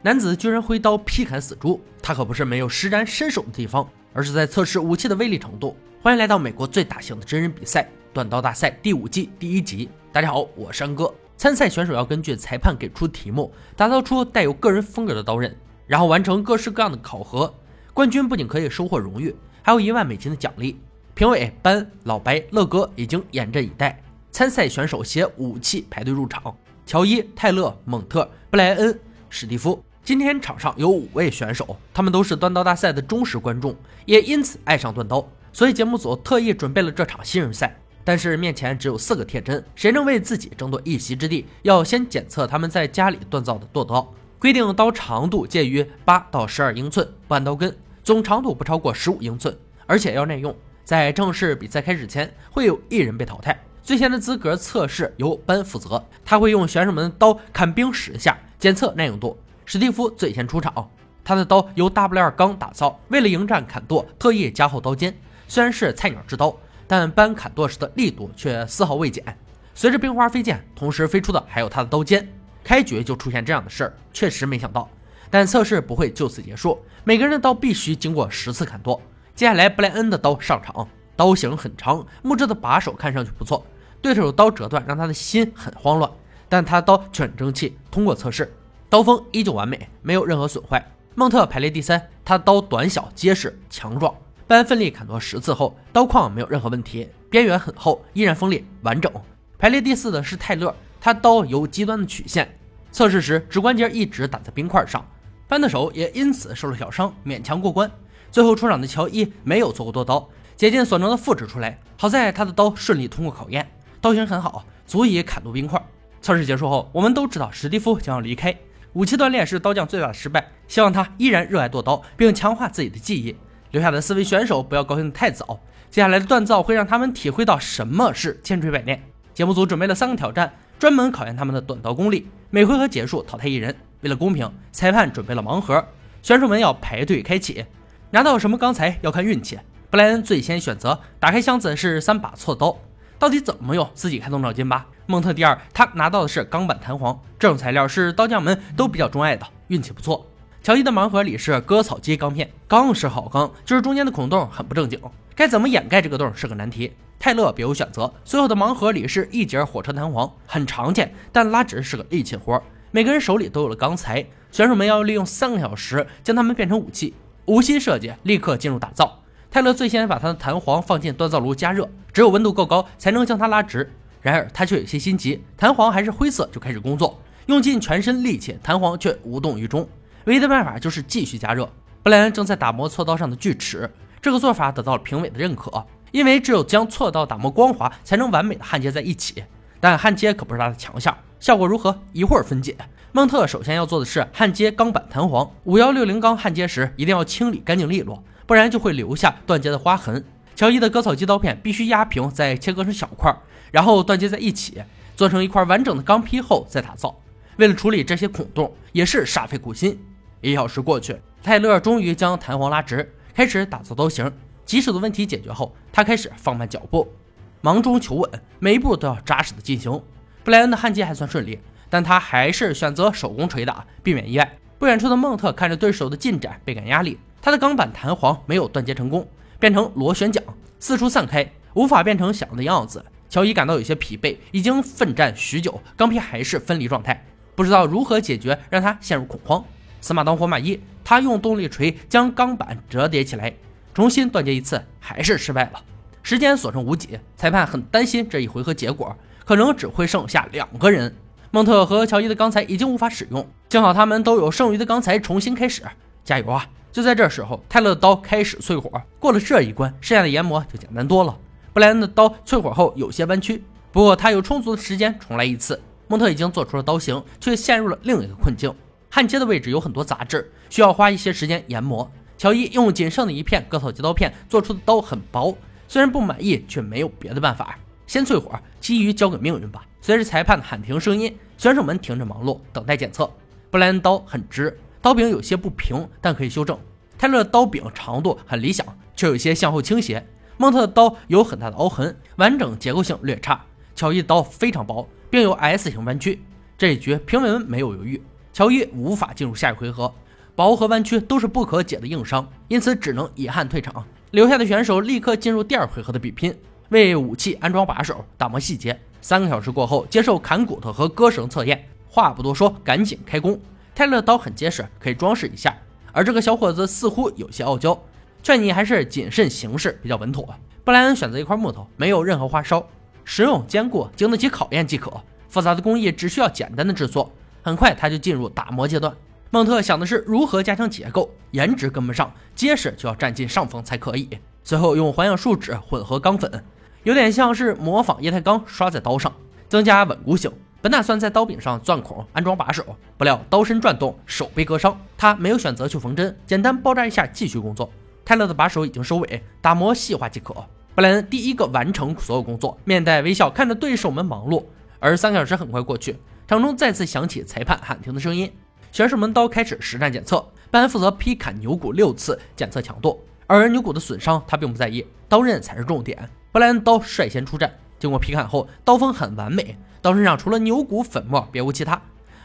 男子居然挥刀劈砍死猪，他可不是没有施展身手的地方，而是在测试武器的威力程度。欢迎来到美国最大型的真人比赛——短刀大赛第五季第一集。大家好，我是安哥。参赛选手要根据裁判给出题目，打造出带有个人风格的刀刃，然后完成各式各样的考核。冠军不仅可以收获荣誉，还有一万美金的奖励。评委班、老白、乐哥已经严阵以待。参赛选手携武器排队入场：乔伊、泰勒、蒙特、布莱恩、史蒂夫。今天场上有五位选手，他们都是断刀大赛的忠实观众，也因此爱上断刀，所以节目组特意准备了这场新人赛。但是面前只有四个铁针，谁能为自己争夺一席之地，要先检测他们在家里锻造的剁刀。规定刀长度介于八到十二英寸，不按刀根，总长度不超过十五英寸，而且要耐用。在正式比赛开始前，会有一人被淘汰。最先的资格测试由班负责，他会用选手们的刀砍冰十下，检测耐用度。史蒂夫最先出场，他的刀由大不列钢打造，为了迎战砍剁，特意加厚刀尖。虽然是菜鸟之刀，但搬砍剁时的力度却丝毫未减。随着冰花飞溅，同时飞出的还有他的刀尖。开局就出现这样的事儿，确实没想到。但测试不会就此结束，每个人的刀必须经过十次砍剁。接下来，布莱恩的刀上场，刀型很长，木质的把手看上去不错。对手的刀折断，让他的心很慌乱，但他的刀却很争气，通过测试。刀锋依旧完美，没有任何损坏。孟特排列第三，他的刀短小、结实、强壮。班奋力砍剁十次后，刀框没有任何问题，边缘很厚，依然锋利完整。排列第四的是泰勒，他刀有极端的曲线，测试时指关节一直打在冰块上，班的手也因此受了小伤，勉强过关。最后出场的乔伊没有做过剁刀，竭尽所能的复制出来，好在他的刀顺利通过考验，刀型很好，足以砍剁冰块。测试结束后，我们都知道史蒂夫将要离开。武器锻炼是刀匠最大的失败，希望他依然热爱剁刀，并强化自己的技艺。留下的四位选手不要高兴得太早，接下来的锻造会让他们体会到什么是千锤百炼。节目组准备了三个挑战，专门考验他们的短刀功力。每回合结束淘汰一人。为了公平，裁判准备了盲盒，选手们要排队开启，拿到什么钢材要看运气。布莱恩最先选择打开箱子是三把锉刀，到底怎么用？自己开动脑筋吧。蒙特第二，他拿到的是钢板弹簧，这种材料是刀匠们都比较钟爱的，运气不错。乔伊的盲盒里是割草机钢片，钢是好钢，就是中间的孔洞很不正经，该怎么掩盖这个洞是个难题。泰勒别无选择，所有的盲盒里是一节火车弹簧，很常见，但拉直是个力气活。每个人手里都有了钢材，选手们要利用三个小时将它们变成武器。无心设计，立刻进入打造。泰勒最先把他的弹簧放进锻造炉加热，只有温度够高才能将它拉直。然而他却有些心急，弹簧还是灰色就开始工作，用尽全身力气，弹簧却无动于衷。唯一的办法就是继续加热。布莱恩正在打磨锉刀上的锯齿，这个做法得到了评委的认可，因为只有将锉刀打磨光滑，才能完美的焊接在一起。但焊接可不是他的强项，效果如何？一会儿分解。孟特首先要做的是焊接钢板弹簧。五幺六零钢焊接时一定要清理干净利落，不然就会留下断接的划痕。乔伊的割草机刀片必须压平，再切割成小块。然后断接在一起，做成一块完整的钢坯后再打造。为了处理这些孔洞，也是煞费苦心。一小时过去，泰勒终于将弹簧拉直，开始打造刀型。棘手的问题解决后，他开始放慢脚步，忙中求稳，每一步都要扎实的进行。布莱恩的焊接还算顺利，但他还是选择手工锤打，避免意外。不远处的孟特看着对手的进展，倍感压力。他的钢板弹簧没有断接成功，变成螺旋桨，四处散开，无法变成想要的样子。乔伊感到有些疲惫，已经奋战许久，钢坯还是分离状态，不知道如何解决，让他陷入恐慌。死马当活马医，他用动力锤将钢板折叠起来，重新断接一次，还是失败了。时间所剩无几，裁判很担心这一回合结果，可能只会剩下两个人。孟特和乔伊的钢材已经无法使用，幸好他们都有剩余的钢材，重新开始，加油啊！就在这时候，泰勒的刀开始淬火，过了这一关，剩下的研磨就简单多了。布莱恩的刀淬火后有些弯曲，不过他有充足的时间重来一次。蒙特已经做出了刀型，却陷入了另一个困境：焊接的位置有很多杂质，需要花一些时间研磨。乔伊用仅剩的一片割草机刀片做出的刀很薄，虽然不满意，却没有别的办法。先淬火，其余交给命运吧。随着裁判喊停声音，选手们停止忙碌，等待检测。布莱恩刀很直，刀柄有些不平，但可以修正。泰勒的刀柄长度很理想，却有些向后倾斜。孟特的刀有很大的凹痕，完整结构性略差。乔伊的刀非常薄，并有 S 型弯曲。这一局评委们没有犹豫，乔伊无法进入下一回合，薄和弯曲都是不可解的硬伤，因此只能遗憾退场。留下的选手立刻进入第二回合的比拼，为武器安装把手、打磨细节。三个小时过后，接受砍骨头和割绳测验。话不多说，赶紧开工。泰勒的刀很结实，可以装饰一下。而这个小伙子似乎有些傲娇，劝你还是谨慎行事比较稳妥。布莱恩选择一块木头，没有任何花哨，实用坚固，经得起考验即可。复杂的工艺只需要简单的制作。很快他就进入打磨阶段。孟特想的是如何加强结构，颜值跟不上，结实就要占尽上风才可以。最后用环氧树脂混合钢粉，有点像是模仿液态钢刷在刀上，增加稳固性。本打算在刀柄上钻孔安装把手，不料刀身转动，手被割伤。他没有选择去缝针，简单包扎一下继续工作。泰勒的把手已经收尾，打磨细化即可。布莱恩第一个完成所有工作，面带微笑看着对手们忙碌。而三个小时很快过去，场中再次响起裁判喊停的声音。选手们刀开始实战检测，布莱恩负责劈砍牛骨六次，检测强度。而牛骨的损伤他并不在意，刀刃才是重点。布莱恩刀率先出战，经过劈砍后，刀锋很完美，刀身上除了牛骨粉末别无其他。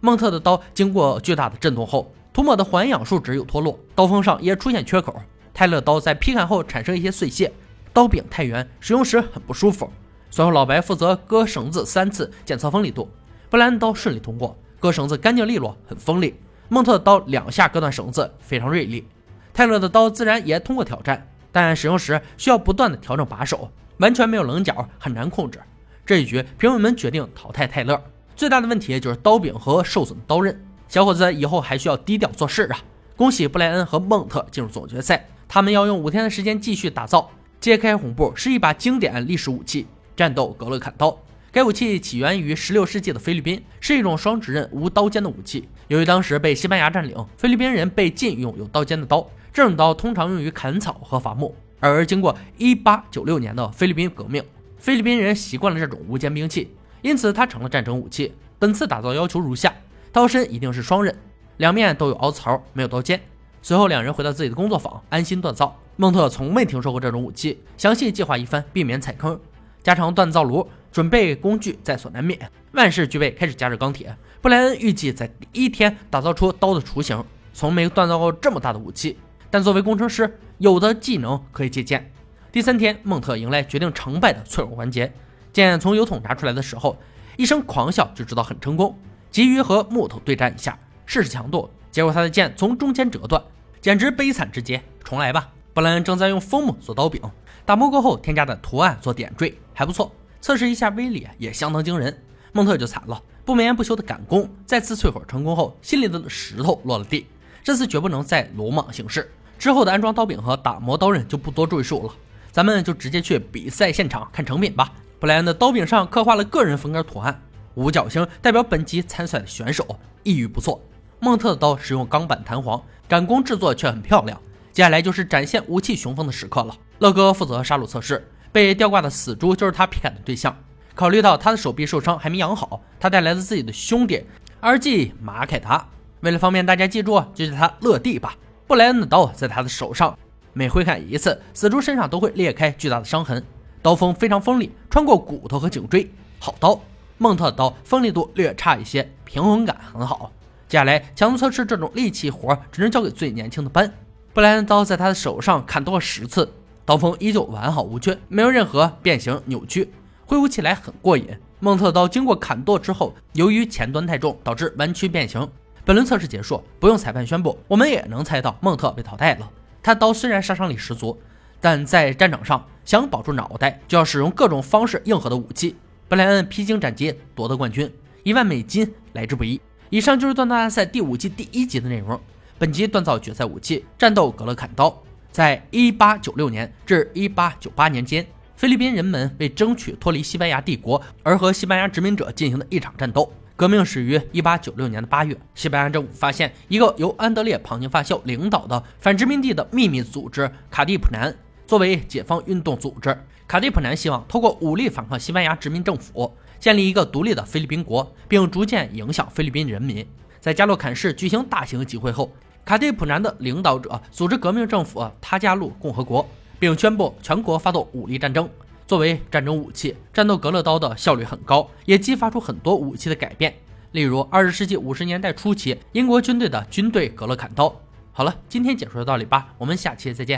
孟特的刀经过巨大的震动后，涂抹的环氧树脂有脱落，刀锋上也出现缺口。泰勒刀在劈砍后产生一些碎屑。刀柄太圆，使用时很不舒服。随后老白负责割绳子三次，检测锋利度。布莱恩刀顺利通过，割绳子干净利落，很锋利。孟特的刀两下割断绳子，非常锐利。泰勒的刀自然也通过挑战，但使用时需要不断的调整把手，完全没有棱角，很难控制。这一局评委们决定淘汰泰勒。最大的问题就是刀柄和受损的刀刃。小伙子以后还需要低调做事啊！恭喜布莱恩和孟特进入总决赛，他们要用五天的时间继续打造。揭开红布是一把经典历史武器——战斗格勒砍刀。该武器起源于16世纪的菲律宾，是一种双指刃无刀尖的武器。由于当时被西班牙占领，菲律宾人被禁用有刀尖的刀。这种刀通常用于砍草和伐木。而经过1896年的菲律宾革命，菲律宾人习惯了这种无尖兵器，因此它成了战争武器。本次打造要求如下：刀身一定是双刃，两面都有凹槽，没有刀尖。随后两人回到自己的工作坊，安心锻造。孟特从未听说过这种武器，详细计划一番，避免踩坑。加长锻造炉，准备工具在所难免。万事俱备，开始加热钢铁。布莱恩预计在第一天打造出刀的雏形。从没锻造过这么大的武器，但作为工程师，有的技能可以借鉴。第三天，孟特迎来决定成败的脆弱环节。剑从油桶拿出来的时候，一声狂笑就知道很成功。急于和木头对战一下，试试强度，结果他的剑从中间折断，简直悲惨之极。重来吧。布莱恩正在用枫木做刀柄，打磨过后添加的图案做点缀，还不错。测试一下威力也相当惊人。孟特就惨了，不眠不休的赶工，再次淬火成功后，心里的石头落了地。这次绝不能再鲁莽行事。之后的安装刀柄和打磨刀刃就不多赘述了，咱们就直接去比赛现场看成品吧。布莱恩的刀柄上刻画了个人风格图案，五角星代表本集参赛的选手，意欲不错。孟特的刀使用钢板弹簧，赶工制作却很漂亮。接下来就是展现武器雄风的时刻了。乐哥负责杀戮测试，被吊挂的死猪就是他劈砍的对象。考虑到他的手臂受伤还没养好，他带来了自己的兄弟 R.G. 马凯达。为了方便大家记住，就叫他乐蒂吧。布莱恩的刀在他的手上，每挥砍一次，死猪身上都会裂开巨大的伤痕。刀锋非常锋利，穿过骨头和颈椎。好刀。孟特的刀锋利度略差一些，平衡感很好。接下来强度测试这种力气活，只能交给最年轻的班。布莱恩刀在他的手上砍多了十次，刀锋依旧完好无缺，没有任何变形扭曲，挥舞起来很过瘾。孟特刀经过砍剁之后，由于前端太重，导致弯曲变形。本轮测试结束，不用裁判宣布，我们也能猜到孟特被淘汰了。他刀虽然杀伤力十足，但在战场上想保住脑袋，就要使用各种方式硬核的武器。布莱恩披荆斩棘夺得冠军，一万美金来之不易。以上就是锻造大赛第五季第一集的内容。本集锻造决赛武器战斗格勒坎刀，在一八九六年至一八九八年间，菲律宾人们为争取脱离西班牙帝国而和西班牙殖民者进行的一场战斗。革命始于一八九六年的八月，西班牙政府发现一个由安德烈·庞尼发校领导的反殖民地的秘密组织卡蒂普南，作为解放运动组织，卡蒂普南希望通过武力反抗西班牙殖民政府，建立一个独立的菲律宾国，并逐渐影响菲律宾人民。在加洛坎市举行大型集会后。卡蒂普南的领导者组织革命政府他加路共和国，并宣布全国发动武力战争。作为战争武器，战斗格勒刀的效率很高，也激发出很多武器的改变。例如二十世纪五十年代初期英国军队的军队格勒砍刀。好了，今天解说到这里吧，我们下期再见。